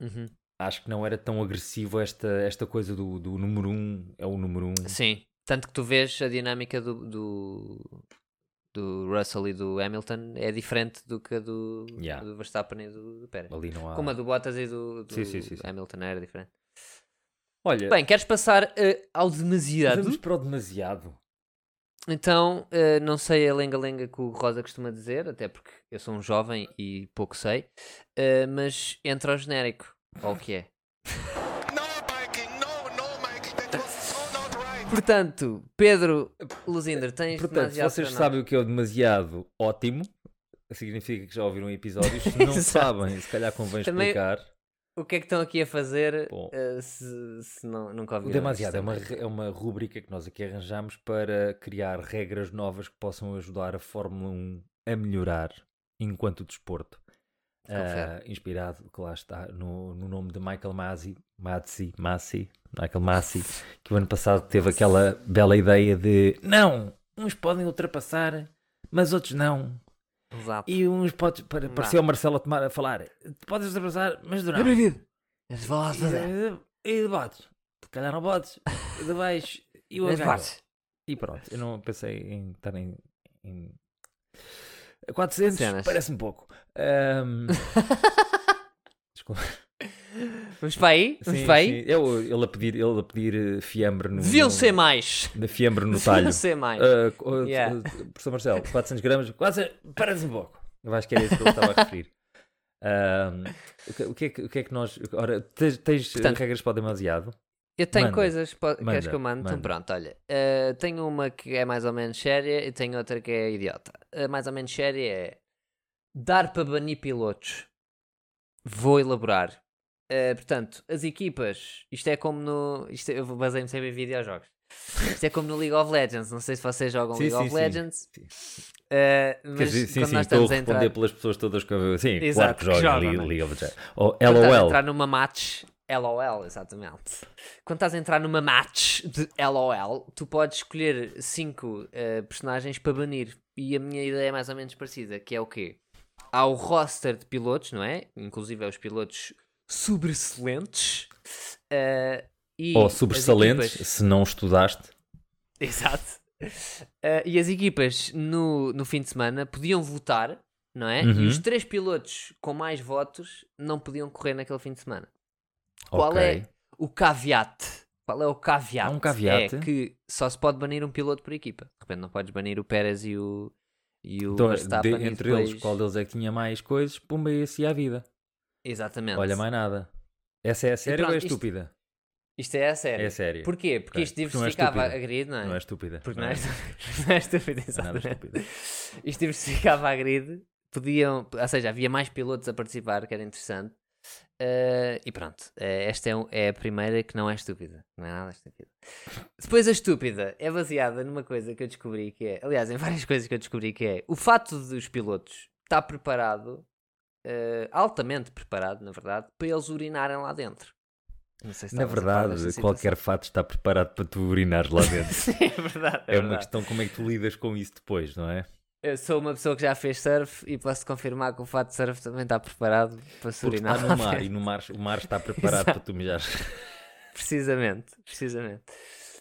Uhum. acho que não era tão agressivo esta, esta coisa do, do número 1 um, é o número 1. Um. Sim, tanto que tu vês a dinâmica do, do, do Russell e do Hamilton é diferente do que a do, Yeah. do Verstappen e do, do Pérez. Ali não há. Como a do Bottas e do, do Sim, sim, sim. Hamilton era diferente. Olha, Bem, queres passar eh, ao demasiado? vamos para o demasiado. Então, eh, não sei a lenga-lenga que o Rosa costuma dizer, até porque eu sou um jovem e pouco sei, eh, mas entra ao genérico, ou o que é? Portanto, Pedro Luzinder, tens Portanto, se demasiado vocês sabem o que é o demasiado ótimo, significa que já ouviram episódios. Se não sabem, se calhar convém Também- explicar. O que é que estão aqui a fazer Bom. eh, se, se não, nunca O ouviram demasiado isto é uma, é uma rubrica que nós aqui arranjamos para criar regras novas que possam ajudar a Fórmula 1 a melhorar enquanto desporto. Ah, inspirado, que lá está, no, no nome de Michael Masi, Mazzi, Massi, Michael Massi, que o ano passado teve aquela bela ideia de não, uns podem ultrapassar, mas outros não. Exato. E uns podes, Não. parecia o Marcelo a, tomar, a falar, podes ultrapassar, mas não. És falar E, e de botes, se calhar não botes, de baixo, e o. E pronto, eu não pensei em estar em. em... 400 Cenas. parece-me pouco. Ahm, Desculpa. Vamos para aí? Vamos Sim, para aí? sim. Eu, ele, a pedir, ele a pedir eh, fiambre no. Deviam no- ser mais. Da fiambre no talho. Deviam ser mais. Ah, co- Yeah. uh, Professor Marcelo, 400 gramas, quase, parece um pouco. Eu acho que era isso que ele estava a referir. O, que, o que é que, o que é que nós. Ora, tens, tens, eh, Portanto, regras para o demasiado? Eu tenho Manda. coisas, queres Manda, que eu mande? Então manda. pronto, olha. eh, tenho uma que é mais ou menos séria e tenho outra que é idiota. A mais ou menos séria é dar para banir pilotos. Vou elaborar. Eh, portanto, as equipas, isto é como no. Isto é- eu baseio-me sempre em videojogos. Isto é como no League of Legends. Não sei se vocês jogam Sim, League sim, of sim. Legends. Sim. Quer mas sim, quando nós a estamos a responder entrar. pelas pessoas todas que eu. Sim, Exato, claro que que jogam League? League of Legends. Ou a LOL. entrar numa match, LOL, exatamente. Quando estás a entrar numa match de LOL, tu podes escolher 5 personagens para banir. E a minha ideia é mais ou menos parecida, que é o quê? Há o roster de pilotos, não é? Inclusive é os pilotos sobressalentes. eh, e Ou as sobressalentes, equipas- se não estudaste. Exato. Eh, e as equipas no, no fim de semana podiam votar, não é? Uhum. E os três pilotos com mais votos não podiam correr naquele fim de semana. Qual Ok. é o caveat? Qual é o caveat? Há um caveat? É que só se pode banir um piloto por equipa. De repente não podes banir o Pérez e o, e o Então, Verstappen. de- e entre depois... eles, qual deles é que tinha mais coisas? Pumba, esse ia a vida. Exatamente. Olha, mais nada. Essa é a séria ou é pronto, isto- estúpida? Isto é a sério. É séria. Porquê? Porque Ok. isto Porque não é diversificava a grid, não é? Não é estúpida. Porque não é, é? estúpido, não é estúpido, é nada exatamente. estúpida. Isto diversificava a grid, podiam, ou seja, havia mais pilotos a participar, que era interessante. Eh, e pronto, eh, esta é, um- é a primeira que não é estúpida, não é nada estúpida. Depois a estúpida é baseada numa coisa que eu descobri que é, aliás, em várias coisas que eu descobri que é o fato dos pilotos estar preparado, eh, altamente preparado, na verdade, para eles urinarem lá dentro. Não sei se Na verdade, qualquer fato está preparado para tu urinares lá dentro. Sim, é verdade. é uma verdade. questão como é que tu lidas com isso depois, não é? Eu sou uma pessoa que já fez surf e posso confirmar que o fato de surf também está preparado para se Porque urinar. está no mar e no mar, o mar está preparado para tu mijares. Precisamente, precisamente.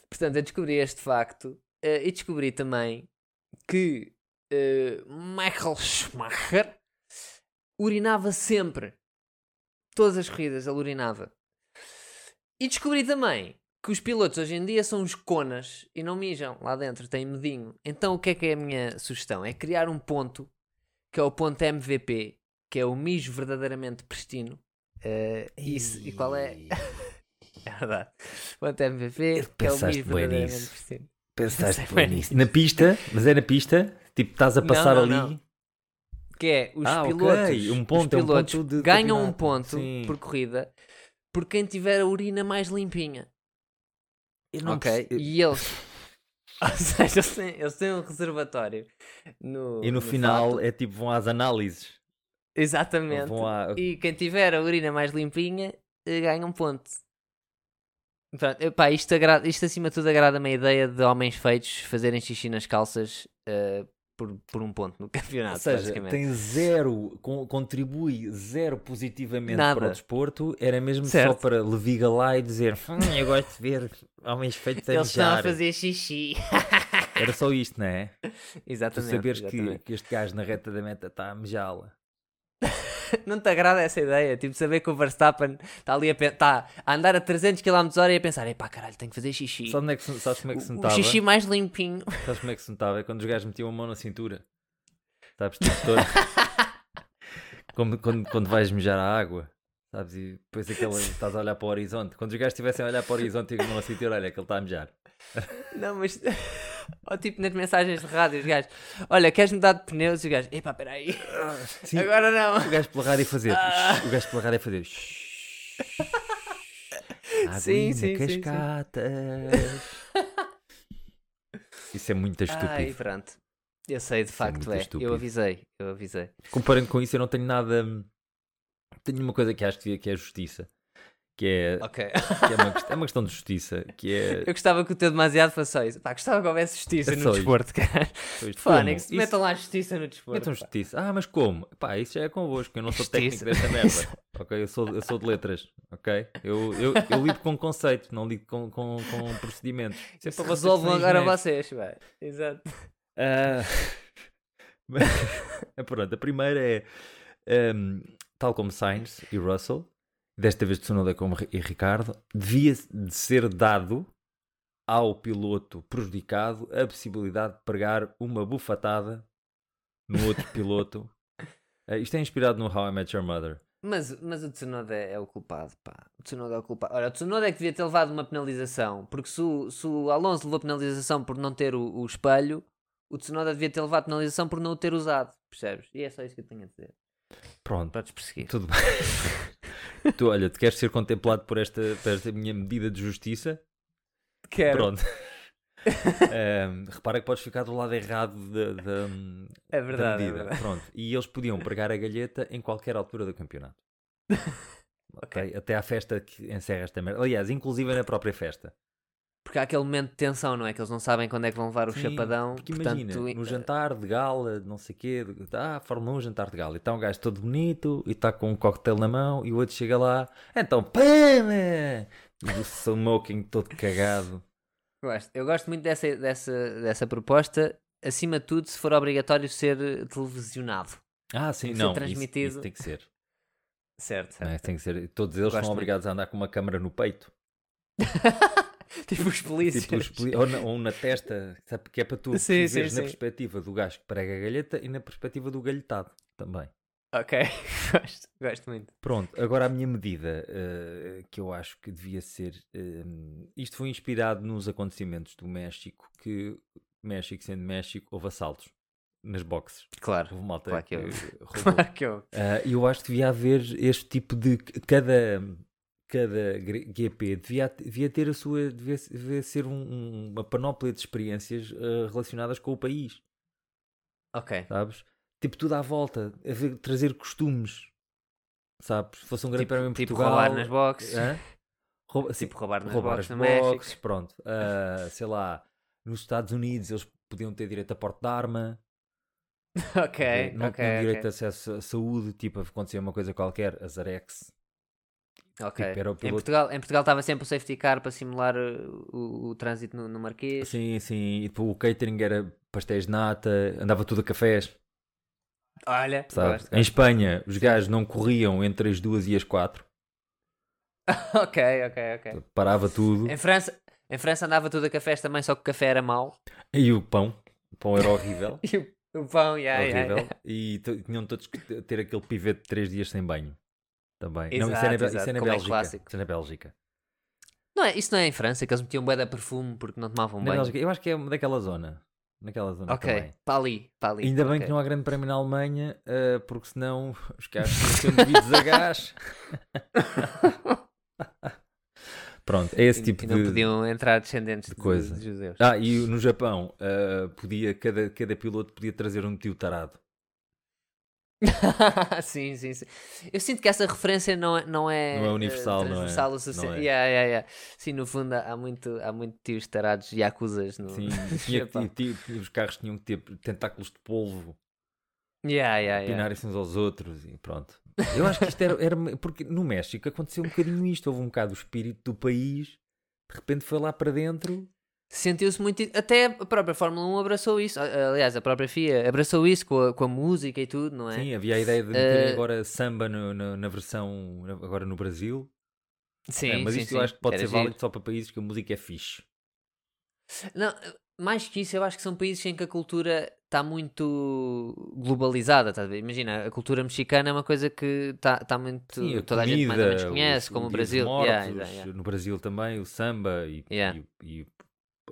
Portanto, eu descobri este facto eh, e descobri também que eh, Michael Schumacher urinava sempre. Todas as corridas ele urinava. E descobri também que os pilotos hoje em dia são os conas e não mijam lá dentro, têm medinho. Então o que é que é a minha sugestão? É criar um ponto que é o ponto MVP, que é o mijo verdadeiramente pristino. Eh, isso, e qual é? É verdade. Ponto MVP, que é o mijo verdadeiramente nisso. pristino. Pensaste bem nisso. Na pista, mas é na pista, tipo, estás a Não, passar não, ali. não. Que é os Ah, pilotos, Um ponto, os é um pilotos ponto ganham um ponto Sim. por corrida por quem tiver a urina mais limpinha. Eu não ok? perce- E eles. Ou seja, eles têm, eles têm um reservatório. No, E no final fato. é tipo, vão às análises. Exatamente. À... E quem tiver a urina mais limpinha eh, ganha um ponto. Pronto, epá, isto, agra- isto acima de tudo agrada-me a ideia de homens feitos fazerem xixi nas calças eh, por, por um ponto no campeonato. Ou seja, tem zero, con- contribui zero positivamente Nada. para o desporto, era mesmo só Certo. para leviga lá e dizer "Hum, eu gosto de ver homens feitos a Eles estão a mijar." fazer xixi. Era só isto, não é? Tu exatamente. saberes que, exatamente. que este gajo na reta da meta está a mijá-la. Não te agrada essa ideia? Tipo, saber que o Verstappen está ali a, tá a andar a 300 km hora e a pensar: epá, caralho, tenho que fazer xixi. Sabe onde é que se- sabes como é que se O- o notava? xixi mais limpinho. Sabes como é que se notava? É quando os gajos metiam a mão na cintura. Sabes? Tipo, todo... Como quando, quando vais mijar a água. Sabes? E depois aquele, estás a olhar para o horizonte. Quando os gajos estivessem a olhar para o horizonte e a mão na cintura, olha que ele está a mijar. Não, mas. Ou tipo nas mensagens de rádio, os gajos: Olha, queres mudar de pneus? E os gajos: Epá, peraí. Sim, Agora não. O gajo pela rádio a fazer. Ah. O gajo pela rádio a fazer. Sim, Aguinha, sim, sim, sim. cascatas. Isso é muito Ai, estúpido. pronto. Eu sei, de Isso é facto é. estúpido. Eu avisei, eu avisei. Comparando com isso, eu não tenho nada. Tenho uma coisa que acho que é justiça. Que é, Ok. que é, uma, é uma questão de justiça. Que é. Eu gostava que o teu demasiado fosse só isso. Pá, gostava que houvesse justiça É no isso. desporto, cara. Fónix, como? metam lá justiça no Isso- desporto. Metam pá. justiça. Ah, mas como? Pá, isso já é convosco. Eu não sou Justiça. técnico desta merda. ok? Eu sou, eu sou de letras. Ok? Eu, eu, eu lido com conceitos, não lido com, com, com procedimentos. Isso é para vocês resolvam agora vocês, vai. Exato. Mas- pronto, a primeira é ehm, tal como Sainz e Russell, desta vez Tsunoda como Ri- e Ricardo, devia de ser dado ao piloto prejudicado a possibilidade de pregar uma bufatada no outro piloto. Ah, isto é inspirado no How I Met Your Mother. Mas, mas o Tsunoda é, é o culpado, pá. O Tsunoda é o culpado. Ora, o Tsunoda é que devia ter levado uma penalização, porque se o, se o Alonso levou penalização por não ter o, o espelho, o Tsunoda devia ter levado penalização por não o ter usado, percebes? E é só isso que eu tenho a dizer. Pronto, Podes perseguir. tudo bem. tu, olha, tu queres ser contemplado por esta, por esta minha medida de justiça? Quero. Pronto. Ehm, repara que podes ficar do lado errado da, da, É da verdade, é medida. verdade. Pronto. E eles podiam pregar a galheta em qualquer altura do campeonato. ok? Até à festa que encerra esta merda. Aliás, inclusive na própria festa. Porque há aquele momento de tensão, não é? Que eles não sabem quando é que vão levar o Sim, chapadão. Porque portanto, imagina, no eh, jantar de gala, não sei o quê, de- ah, Fórmula 1, jantar de gala. E está um gajo todo bonito e está com um coquetel na mão e o outro chega lá, então, pama! E o smoking todo cagado. Gosto. Eu gosto muito dessa, dessa, dessa proposta. Acima de tudo, se for obrigatório ser eh, televisionado. Ah, sim, não, isso- transmitido. isso tem que ser. Certo, é? certo. Tem que ser. Todos eles Gosto são muito. obrigados a andar com uma câmara no peito. tipo os polícias. Tipo, os poli- ou, na, ou na testa, sabe? Que é para tu Sim, sim, na sim. perspectiva do gajo que prega a galheta e na perspectiva do galhetado também. Ok, gosto, gosto muito. Pronto, agora a minha medida eh, que eu acho que devia ser. eh, isto foi inspirado nos acontecimentos do México, que México sendo México, houve assaltos nas boxes. Claro, Houve malta Claro que roubou. claro que eu. Ah, E eu acho que devia haver este tipo de. Cada, cada GP devia, devia ter a sua. devia, devia ser um- um- uma panóplia de experiências ah, relacionadas com o país, Ok. sabes? Tipo, tudo à volta, haver- trazer costumes, sabes? Se fosse um grande Tipo, prémio em tipo Portugal. roubar nas boxes. Rouba- Tipo roubar nas roubar boxes as no México. boxes, pronto. Ah, sei lá, nos Estados Unidos eles podiam ter direito a porte de arma. ok, não ok, tinham direito ok. a acesso à saúde, tipo, acontecia uma coisa qualquer, a Zarex. Ok. tipo, era o Em piloto- Portugal em Portugal estava sempre o safety car para simular uh, o, o trânsito no, no Marquês. Sim, sim, e depois o catering era pastéis de nata, andava tudo a cafés, Olha, gosto, Em Espanha, os gajos não corriam entre as duas e as quatro. ok, ok, ok. Parava tudo. Em França, em França andava tudo a cafés também, só que o café era mau. E o pão. O pão era horrível. E o, o pão, yeah, yeah, horrível. yeah. E t- tinham todos que ter aquele pivete de 3 dias sem banho. Também. não, isso Exato, é na, exato, isso é na é Bélgica. clássico. Isso é na Bélgica. Não é, isso não é em França, que eles metiam bué de perfume porque não tomavam Na. Bélgica. Eu acho que é daquela zona. Naquela zona Ok, também. para ali, para ali. Ainda bem que não há grande prémio na Alemanha, ah, porque senão os carros tinham bebidos a gás. Pronto, é esse tipo e de. não podiam entrar descendentes de coisa. de judeus. Ah, e no Japão, ah, podia, cada, cada piloto podia trazer um tio tarado. sim, sim, sim. Eu sinto que essa referência não é, não é, Não é universal, não é? transversal o suficiente. Não é. Yeah, yeah, yeah. Sim, no fundo há muito, há muito tios tarados e acusas no Sim, tinha que- Japão. ti- ti- os carros tinham que ter tentáculos de polvo, yeah, yeah. pinarem-se uns aos outros e pronto. Eu acho que isto era, era- Porque no México aconteceu um bocadinho isto. Houve um bocado o espírito do país, de repente foi lá para dentro. Sentiu-se muito. Até a própria Fórmula 1 abraçou isso. Aliás, a própria FIA abraçou isso com a, com a música e tudo, não é? Sim, havia a ideia de meterem Eh, agora samba no- no- na versão agora no Brasil. sim, É, mas sim, isto sim. eu acho que pode Era ser válido giro. só para países que a música é fixe. Não, mais que isso, eu acho que são países em que a cultura está muito globalizada. Ver? Imagina, a cultura mexicana é uma coisa que está tá muito. Sim, a toda a gente mais ou menos comida, conhece, os- como o Brasil. Mortos, Yeah, yeah, yeah. No Brasil também, o samba e, e- e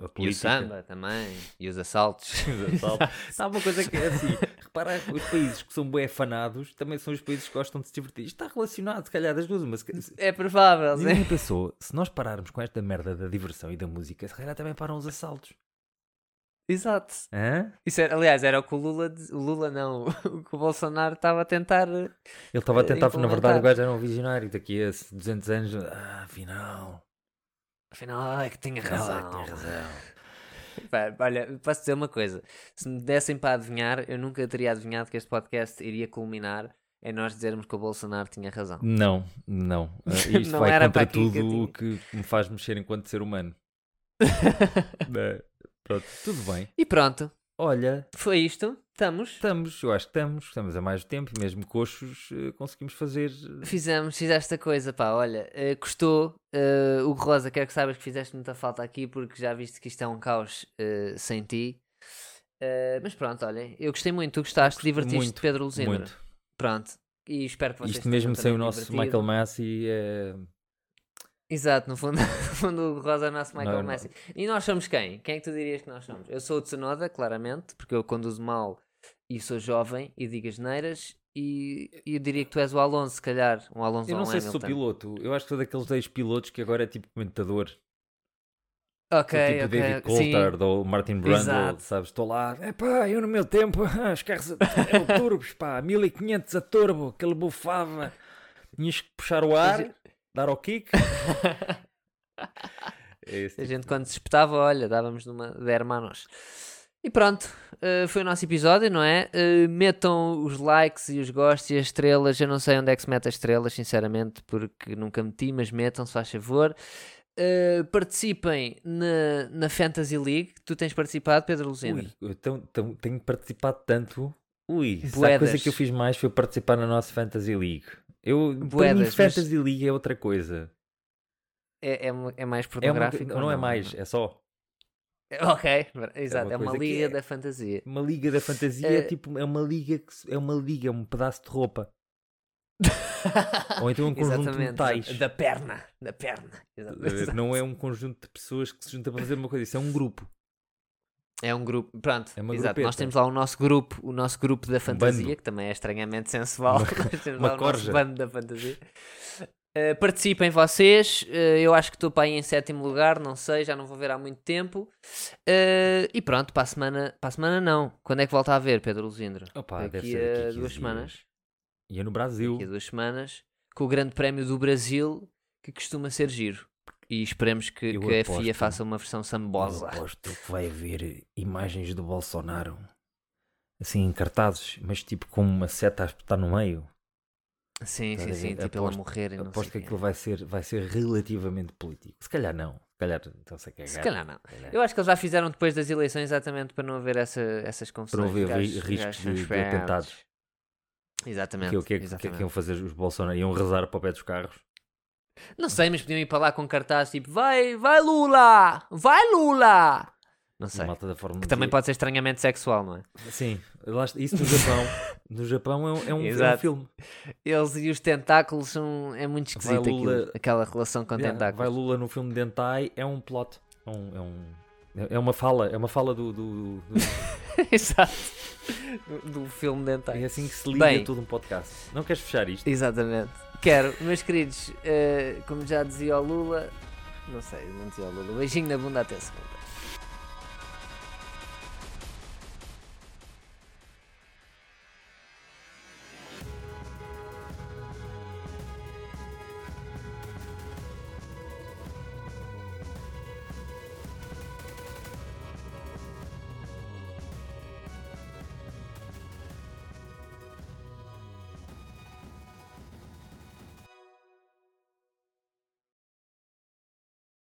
a E o política. samba também, e os assaltos. Os assaltos. Há uma coisa que é assim, repara, os países que são bem afanados também são os países que gostam de se divertir. Isto está relacionado, se calhar, das duas, mas se- É provável, sim. ninguém pensou, se nós pararmos com esta merda da diversão e da música, se calhar também param os assaltos. Exato. Hã? Isso era, aliás, era o que o Lula, o Lula não, o que o Bolsonaro estava a tentar. Ele estava a Eh, tentar, na verdade, o gajo era um visionário. Daqui a 200 anos, ah, afinal, Afinal, é que tinha razão. tem razão. Pá, olha, posso dizer uma coisa: se me dessem para adivinhar, eu nunca teria adivinhado que este podcast iria culminar em nós dizermos que o Bolsonaro tinha razão. Não, não. Ah, Isto Não vai era contra tudo o tinha. que me faz mexer enquanto ser humano. É, Pronto, tudo bem. E pronto, Olha, foi isto. Estamos. estamos, eu acho que estamos, estamos a mais tempo e mesmo coxos eh, conseguimos fazer. eh, Fizemos, fizeste a coisa, pá, olha, eh, gostou. eh, o Rosa, quero que saibas que fizeste muita falta aqui porque já viste que isto é um caos eh, sem ti. Eh, mas pronto, olha, eu gostei muito, tu gostaste, divertiste muito, Pedro Luzindo. Muito. Pronto, e espero que vocês Isto mesmo sem o nosso divertido. Michael Massey é. Exato, no fundo, no fundo o Rosa é o nosso Michael Não, não. Messi. E nós somos quem? Quem é que tu dirias que nós somos? Eu sou o Tsunoda, claramente, porque eu conduzo mal e sou jovem e digo as neiras. E e eu diria que tu és o Alonso, se calhar. Um Alonso Eu não sei se sou Hamilton. piloto, eu acho que sou daqueles ex-pilotos que agora é tipo comentador. Ok, tipo ok. David sim. Coulthard ou Martin Brundle, Exato. sabes? Estou lá, é pá, eu no meu tempo, os carros a, eram turbos, pá, 1500 a turbo, aquele bufava, tinhas que puxar o ar, dar ao kick. É esse A tipo gente de- quando se espetava, olha, dávamos numa de hermanos. E pronto, eh, foi o nosso episódio, não é? Eh, metam os likes e os gostos e as estrelas. Eu não sei onde é que se mete as estrelas, sinceramente, porque nunca meti, mas metam, se faz favor. Eh, participem na, na Fantasy League. Tu tens participado, Pedro Luzindo? Ui, eu tão- tão- tenho participado tanto. Ui, Buedas. coisa que eu fiz mais foi participar na nossa Fantasy League. Eu, para mim, Buedas, mas- Fantasy League é outra coisa. É, é, é mais É uma, pornográfico? ou não é mais, é só. Ok, exato, uma é uma coisa que liga é- da fantasia. Uma liga da fantasia é tipo, é uma liga que é uma liga, é um pedaço de roupa. Ou então um conjunto de metais. Da perna, da perna. Não é um conjunto de pessoas que se juntam para fazer uma coisa, isso é um grupo. É um grupo, pronto, É exato. Nós grupeta. temos lá o nosso grupo, o nosso grupo da fantasia, bando. que também é estranhamente sensual. Uma- Nós temos lá o corja. nosso bando da fantasia. Uh, participem vocês, uh, eu acho que estou para aí em sétimo lugar, não sei, já não vou ver há muito tempo. Uh, e pronto, para a semana, para a semana não. Quando é que volta a ver, Pedro Luzindro? Opa, daqui deve ser daqui a 15 duas semanas. E é no Brasil. Daqui a duas semanas, com o Grande Prémio do Brasil, que costuma ser giro. E esperemos que, Eu que a aposto. FIA faça uma versão Eu sambosa. aposto que vai haver imagens do Bolsonaro assim em cartazes, mas tipo com uma seta a espetar no meio. Sim, Estás sim, a sim, tipo a Aposto- morrer e Aposto que aquilo vai ser, vai ser relativamente político. Se calhar não. Se calhar a cagar. Se calhar não. Calhar. Eu acho que eles já fizeram depois das eleições exatamente para não haver essa, essas confusões. Para não haver riscos de- de atentados. Exatamente. Que, o que, é que- é que iam fazer os Bolsonaro? Iam rezar para o pé dos carros? Não sei, mas podiam ir para lá com cartaz tipo vai, vai Lula! Vai Lula! Não sei. malta da Fórmula Que também Z. pode ser estranhamente sexual, não é? Sim, isso no Japão. no Japão é um, é um, é um filme. Eles e os tentáculos são. É muito Vai esquisito Lula- aquilo, aquela relação com Yeah, vai tentáculos. Lula no filme Dentai é um plot. É, um, é, um- é uma fala, é uma fala do, do- do- Exato. Do, do filme dentais. é assim que se liga Bem. tudo um podcast. Não queres fechar isto? Exatamente. Quero, meus queridos, eh, como já dizia o Lula, não sei, não dizia o Lula, beijinho na bunda até segunda.